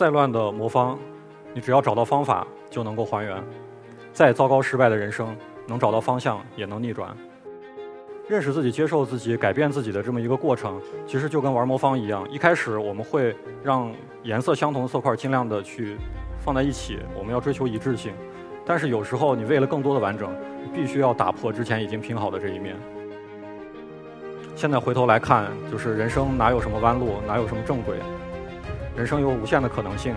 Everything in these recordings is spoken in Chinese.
再乱的魔方，你只要找到方法就能够还原；再糟糕失败的人生，能找到方向也能逆转。认识自己、接受自己、改变自己的这么一个过程，其实就跟玩魔方一样。一开始我们会让颜色相同的色块尽量的去放在一起，我们要追求一致性。但是有时候你为了更多的完整，必须要打破之前已经拼好的这一面。现在回头来看，就是人生哪有什么弯路，哪有什么正轨？人生有无限的可能性，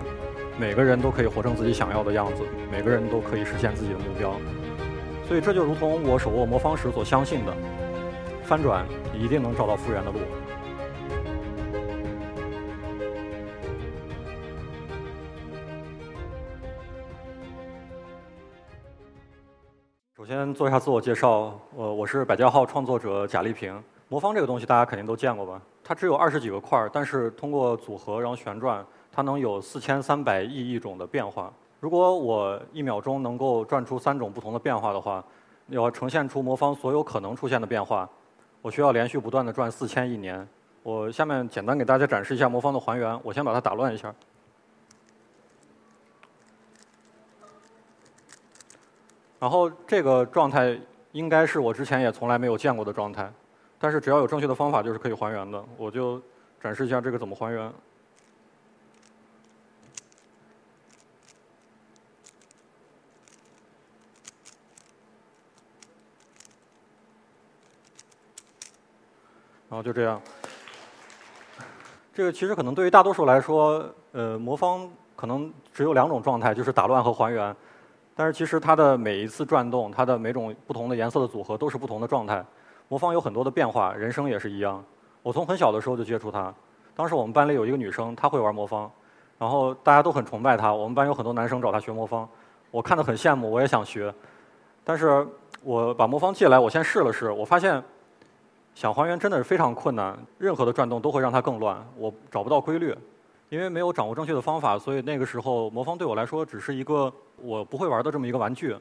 每个人都可以活成自己想要的样子，每个人都可以实现自己的目标。所以这就如同我手握魔方时所相信的，翻转你一定能找到复原的路。首先做一下自我介绍，呃，我是百家号创作者贾立平。魔方这个东西大家肯定都见过吧？它只有二十几个块儿，但是通过组合然后旋转，它能有四千三百亿亿种的变化。如果我一秒钟能够转出三种不同的变化的话，要呈现出魔方所有可能出现的变化，我需要连续不断的转四千亿年。我下面简单给大家展示一下魔方的还原。我先把它打乱一下。然后这个状态应该是我之前也从来没有见过的状态。但是只要有正确的方法，就是可以还原的。我就展示一下这个怎么还原。然后就这样。这个其实可能对于大多数来说，呃，魔方可能只有两种状态，就是打乱和还原。但是其实它的每一次转动，它的每种不同的颜色的组合，都是不同的状态。魔方有很多的变化，人生也是一样。我从很小的时候就接触它。当时我们班里有一个女生，她会玩魔方，然后大家都很崇拜她。我们班有很多男生找她学魔方，我看得很羡慕，我也想学。但是我把魔方借来，我先试了试，我发现想还原真的是非常困难，任何的转动都会让它更乱，我找不到规律。因为没有掌握正确的方法，所以那个时候魔方对我来说只是一个我不会玩的这么一个玩具。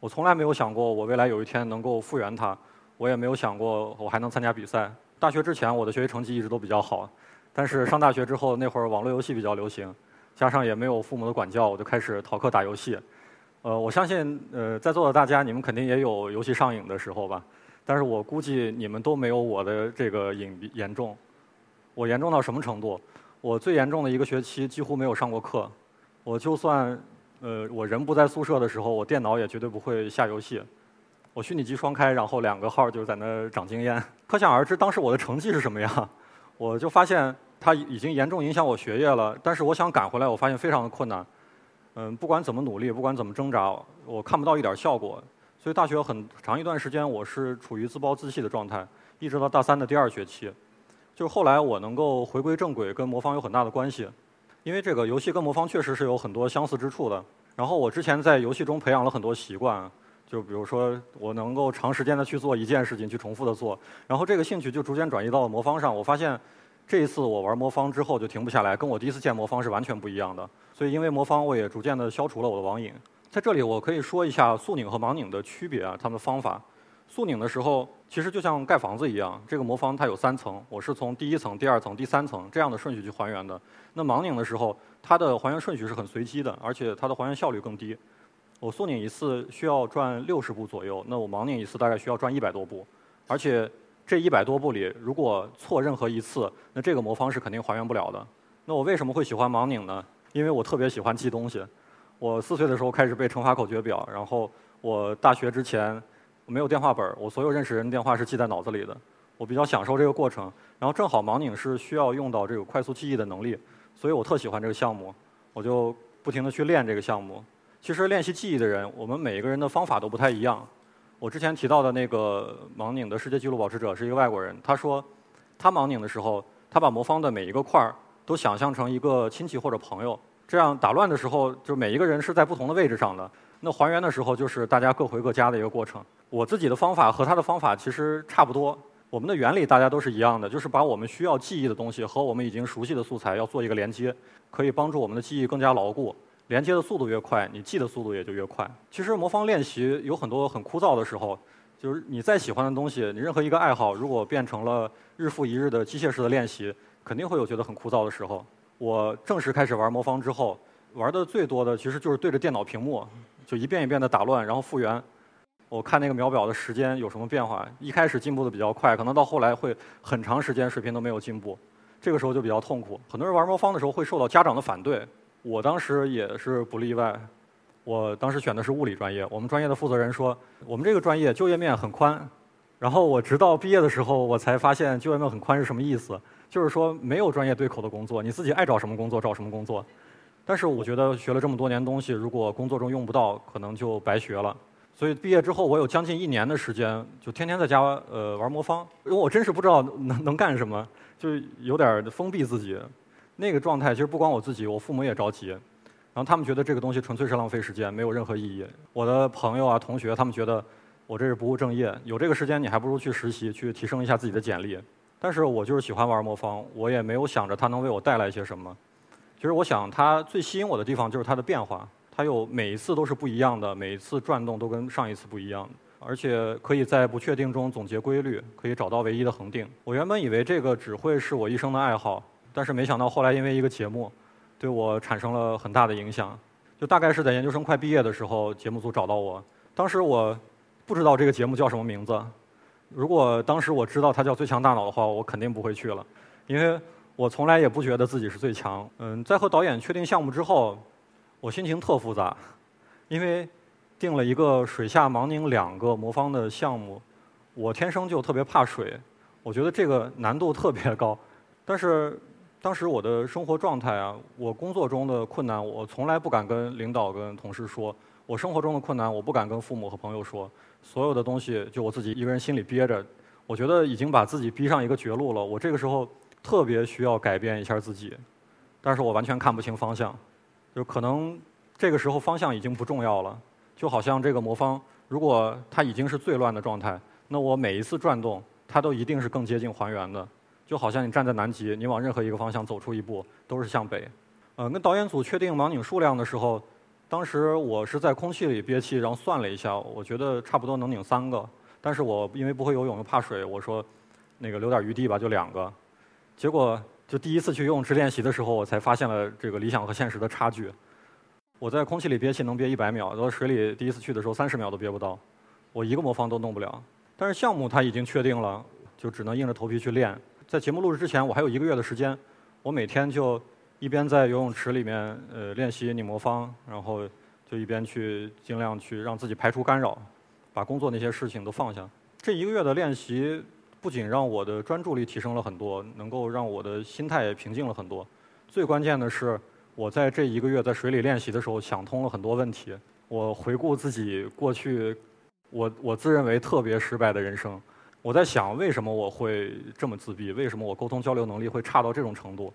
我从来没有想过我未来有一天能够复原它。我也没有想过我还能参加比赛。大学之前，我的学习成绩一直都比较好，但是上大学之后，那会儿网络游戏比较流行，加上也没有父母的管教，我就开始逃课打游戏。呃，我相信，呃，在座的大家，你们肯定也有游戏上瘾的时候吧？但是我估计你们都没有我的这个瘾严重。我严重到什么程度？我最严重的一个学期几乎没有上过课。我就算，呃，我人不在宿舍的时候，我电脑也绝对不会下游戏。我虚拟机双开，然后两个号就在那长经验，可想而知当时我的成绩是什么样。我就发现它已经严重影响我学业了，但是我想赶回来，我发现非常的困难。嗯，不管怎么努力，不管怎么挣扎，我看不到一点效果。所以大学很长一段时间我是处于自暴自弃的状态，一直到大三的第二学期。就是后来我能够回归正轨，跟魔方有很大的关系，因为这个游戏跟魔方确实是有很多相似之处的。然后我之前在游戏中培养了很多习惯。就比如说，我能够长时间的去做一件事情，去重复的做，然后这个兴趣就逐渐转移到了魔方上。我发现，这一次我玩魔方之后就停不下来，跟我第一次见魔方是完全不一样的。所以因为魔方，我也逐渐的消除了我的网瘾。在这里，我可以说一下速拧和盲拧的区别啊，它们的方法。速拧的时候，其实就像盖房子一样，这个魔方它有三层，我是从第一层、第二层、第三层这样的顺序去还原的。那盲拧的时候，它的还原顺序是很随机的，而且它的还原效率更低。我速拧一次需要转六十步左右，那我盲拧一次大概需要转一百多步，而且这一百多步里，如果错任何一次，那这个魔方是肯定还原不了的。那我为什么会喜欢盲拧呢？因为我特别喜欢记东西。我四岁的时候开始背乘法口诀表，然后我大学之前没有电话本，我所有认识人的电话是记在脑子里的。我比较享受这个过程，然后正好盲拧是需要用到这个快速记忆的能力，所以我特喜欢这个项目，我就不停的去练这个项目。其实练习记忆的人，我们每一个人的方法都不太一样。我之前提到的那个盲拧的世界纪录保持者是一个外国人，他说他盲拧的时候，他把魔方的每一个块儿都想象成一个亲戚或者朋友，这样打乱的时候，就每一个人是在不同的位置上的。那还原的时候，就是大家各回各家的一个过程。我自己的方法和他的方法其实差不多，我们的原理大家都是一样的，就是把我们需要记忆的东西和我们已经熟悉的素材要做一个连接，可以帮助我们的记忆更加牢固。连接的速度越快，你记的速度也就越快。其实魔方练习有很多很枯燥的时候，就是你再喜欢的东西，你任何一个爱好，如果变成了日复一日的机械式的练习，肯定会有觉得很枯燥的时候。我正式开始玩魔方之后，玩的最多的其实就是对着电脑屏幕，就一遍一遍的打乱，然后复原。我看那个秒表的时间有什么变化，一开始进步的比较快，可能到后来会很长时间水平都没有进步，这个时候就比较痛苦。很多人玩魔方的时候会受到家长的反对，我当时也是不例外。我当时选的是物理专业，我们专业的负责人说，我们这个专业就业面很宽。然后我直到毕业的时候，我才发现就业面很宽是什么意思，就是说没有专业对口的工作，你自己爱找什么工作找什么工作。但是我觉得学了这么多年东西，如果工作中用不到，可能就白学了。所以毕业之后，我有将近一年的时间，就天天在家呃玩魔方，因为我真是不知道能能干什么，就有点封闭自己。那个状态其实不光我自己，我父母也着急，然后他们觉得这个东西纯粹是浪费时间，没有任何意义。我的朋友啊、同学，他们觉得我这是不务正业，有这个时间你还不如去实习，去提升一下自己的简历。但是我就是喜欢玩魔方，我也没有想着它能为我带来些什么。其实我想，它最吸引我的地方就是它的变化。它有每一次都是不一样的，每一次转动都跟上一次不一样，而且可以在不确定中总结规律，可以找到唯一的恒定。我原本以为这个只会是我一生的爱好，但是没想到后来因为一个节目，对我产生了很大的影响。就大概是在研究生快毕业的时候，节目组找到我。当时我不知道这个节目叫什么名字，如果当时我知道它叫《最强大脑》的话，我肯定不会去了，因为我从来也不觉得自己是最强。嗯，在和导演确定项目之后。我心情特复杂，因为定了一个水下盲拧两个魔方的项目，我天生就特别怕水，我觉得这个难度特别高。但是当时我的生活状态啊，我工作中的困难，我从来不敢跟领导、跟同事说；我生活中的困难，我不敢跟父母和朋友说。所有的东西就我自己一个人心里憋着，我觉得已经把自己逼上一个绝路了。我这个时候特别需要改变一下自己，但是我完全看不清方向。就可能这个时候方向已经不重要了，就好像这个魔方，如果它已经是最乱的状态，那我每一次转动，它都一定是更接近还原的。就好像你站在南极，你往任何一个方向走出一步，都是向北。呃，跟导演组确定盲拧数量的时候，当时我是在空气里憋气，然后算了一下，我觉得差不多能拧三个。但是我因为不会游泳又怕水，我说那个留点余地吧，就两个。结果。就第一次去游泳池练习的时候，我才发现了这个理想和现实的差距。我在空气里憋气能憋一百秒，到水里第一次去的时候三十秒都憋不到，我一个魔方都弄不了。但是项目它已经确定了，就只能硬着头皮去练。在节目录制之前，我还有一个月的时间，我每天就一边在游泳池里面呃练习拧魔方，然后就一边去尽量去让自己排除干扰，把工作那些事情都放下。这一个月的练习。不仅让我的专注力提升了很多，能够让我的心态也平静了很多。最关键的是，我在这一个月在水里练习的时候，想通了很多问题。我回顾自己过去，我我自认为特别失败的人生，我在想为什么我会这么自闭？为什么我沟通交流能力会差到这种程度？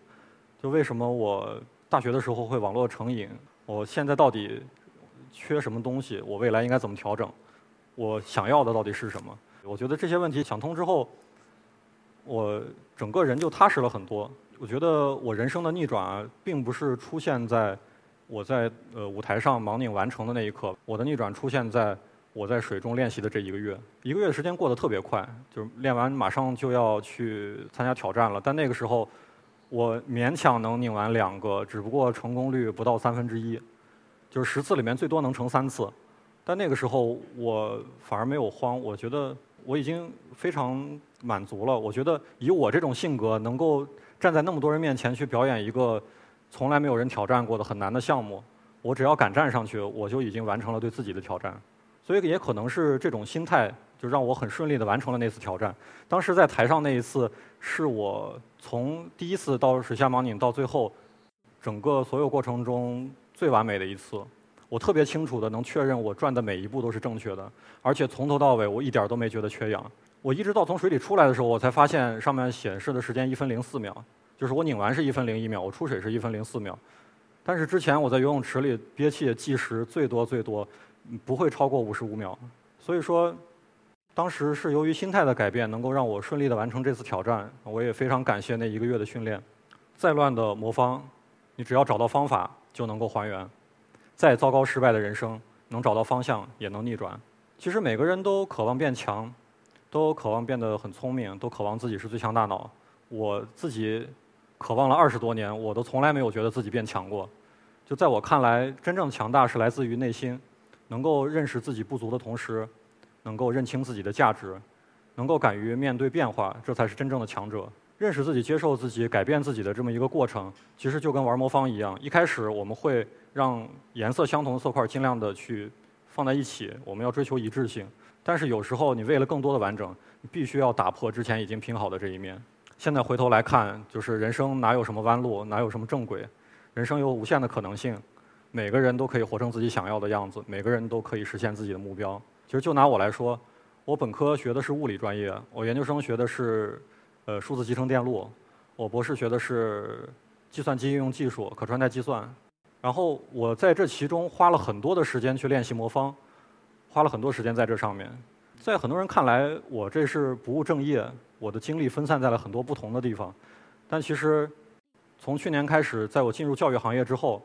就为什么我大学的时候会网络成瘾？我现在到底缺什么东西？我未来应该怎么调整？我想要的到底是什么？我觉得这些问题想通之后，我整个人就踏实了很多。我觉得我人生的逆转，并不是出现在我在呃舞台上盲拧完成的那一刻，我的逆转出现在我在水中练习的这一个月。一个月的时间过得特别快，就是练完马上就要去参加挑战了。但那个时候，我勉强能拧完两个，只不过成功率不到三分之一，就是十次里面最多能成三次。但那个时候我反而没有慌，我觉得。我已经非常满足了。我觉得以我这种性格，能够站在那么多人面前去表演一个从来没有人挑战过的很难的项目，我只要敢站上去，我就已经完成了对自己的挑战。所以也可能是这种心态，就让我很顺利的完成了那次挑战。当时在台上那一次，是我从第一次到水下盲拧到最后，整个所有过程中最完美的一次。我特别清楚的能确认我转的每一步都是正确的，而且从头到尾我一点都没觉得缺氧。我一直到从水里出来的时候，我才发现上面显示的时间一分零四秒，就是我拧完是一分零一秒，我出水是一分零四秒。但是之前我在游泳池里憋气计时最多最多不会超过五十五秒。所以说，当时是由于心态的改变，能够让我顺利的完成这次挑战。我也非常感谢那一个月的训练。再乱的魔方，你只要找到方法就能够还原。再糟糕失败的人生，能找到方向也能逆转。其实每个人都渴望变强，都渴望变得很聪明，都渴望自己是最强大脑。我自己渴望了二十多年，我都从来没有觉得自己变强过。就在我看来，真正的强大是来自于内心，能够认识自己不足的同时，能够认清自己的价值，能够敢于面对变化，这才是真正的强者。认识自己、接受自己、改变自己的这么一个过程，其实就跟玩魔方一样。一开始我们会让颜色相同的色块尽量的去放在一起，我们要追求一致性。但是有时候你为了更多的完整，你必须要打破之前已经拼好的这一面。现在回头来看，就是人生哪有什么弯路，哪有什么正轨，人生有无限的可能性。每个人都可以活成自己想要的样子，每个人都可以实现自己的目标。其实就拿我来说，我本科学的是物理专业，我研究生学的是。呃，数字集成电路，我博士学的是计算机应用技术、可穿戴计算。然后我在这其中花了很多的时间去练习魔方，花了很多时间在这上面。在很多人看来，我这是不务正业，我的精力分散在了很多不同的地方。但其实，从去年开始，在我进入教育行业之后，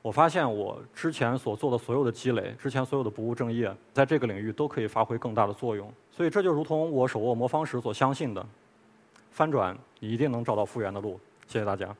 我发现我之前所做的所有的积累，之前所有的不务正业，在这个领域都可以发挥更大的作用。所以这就如同我手握魔方时所相信的。翻转，你一定能找到复原的路。谢谢大家。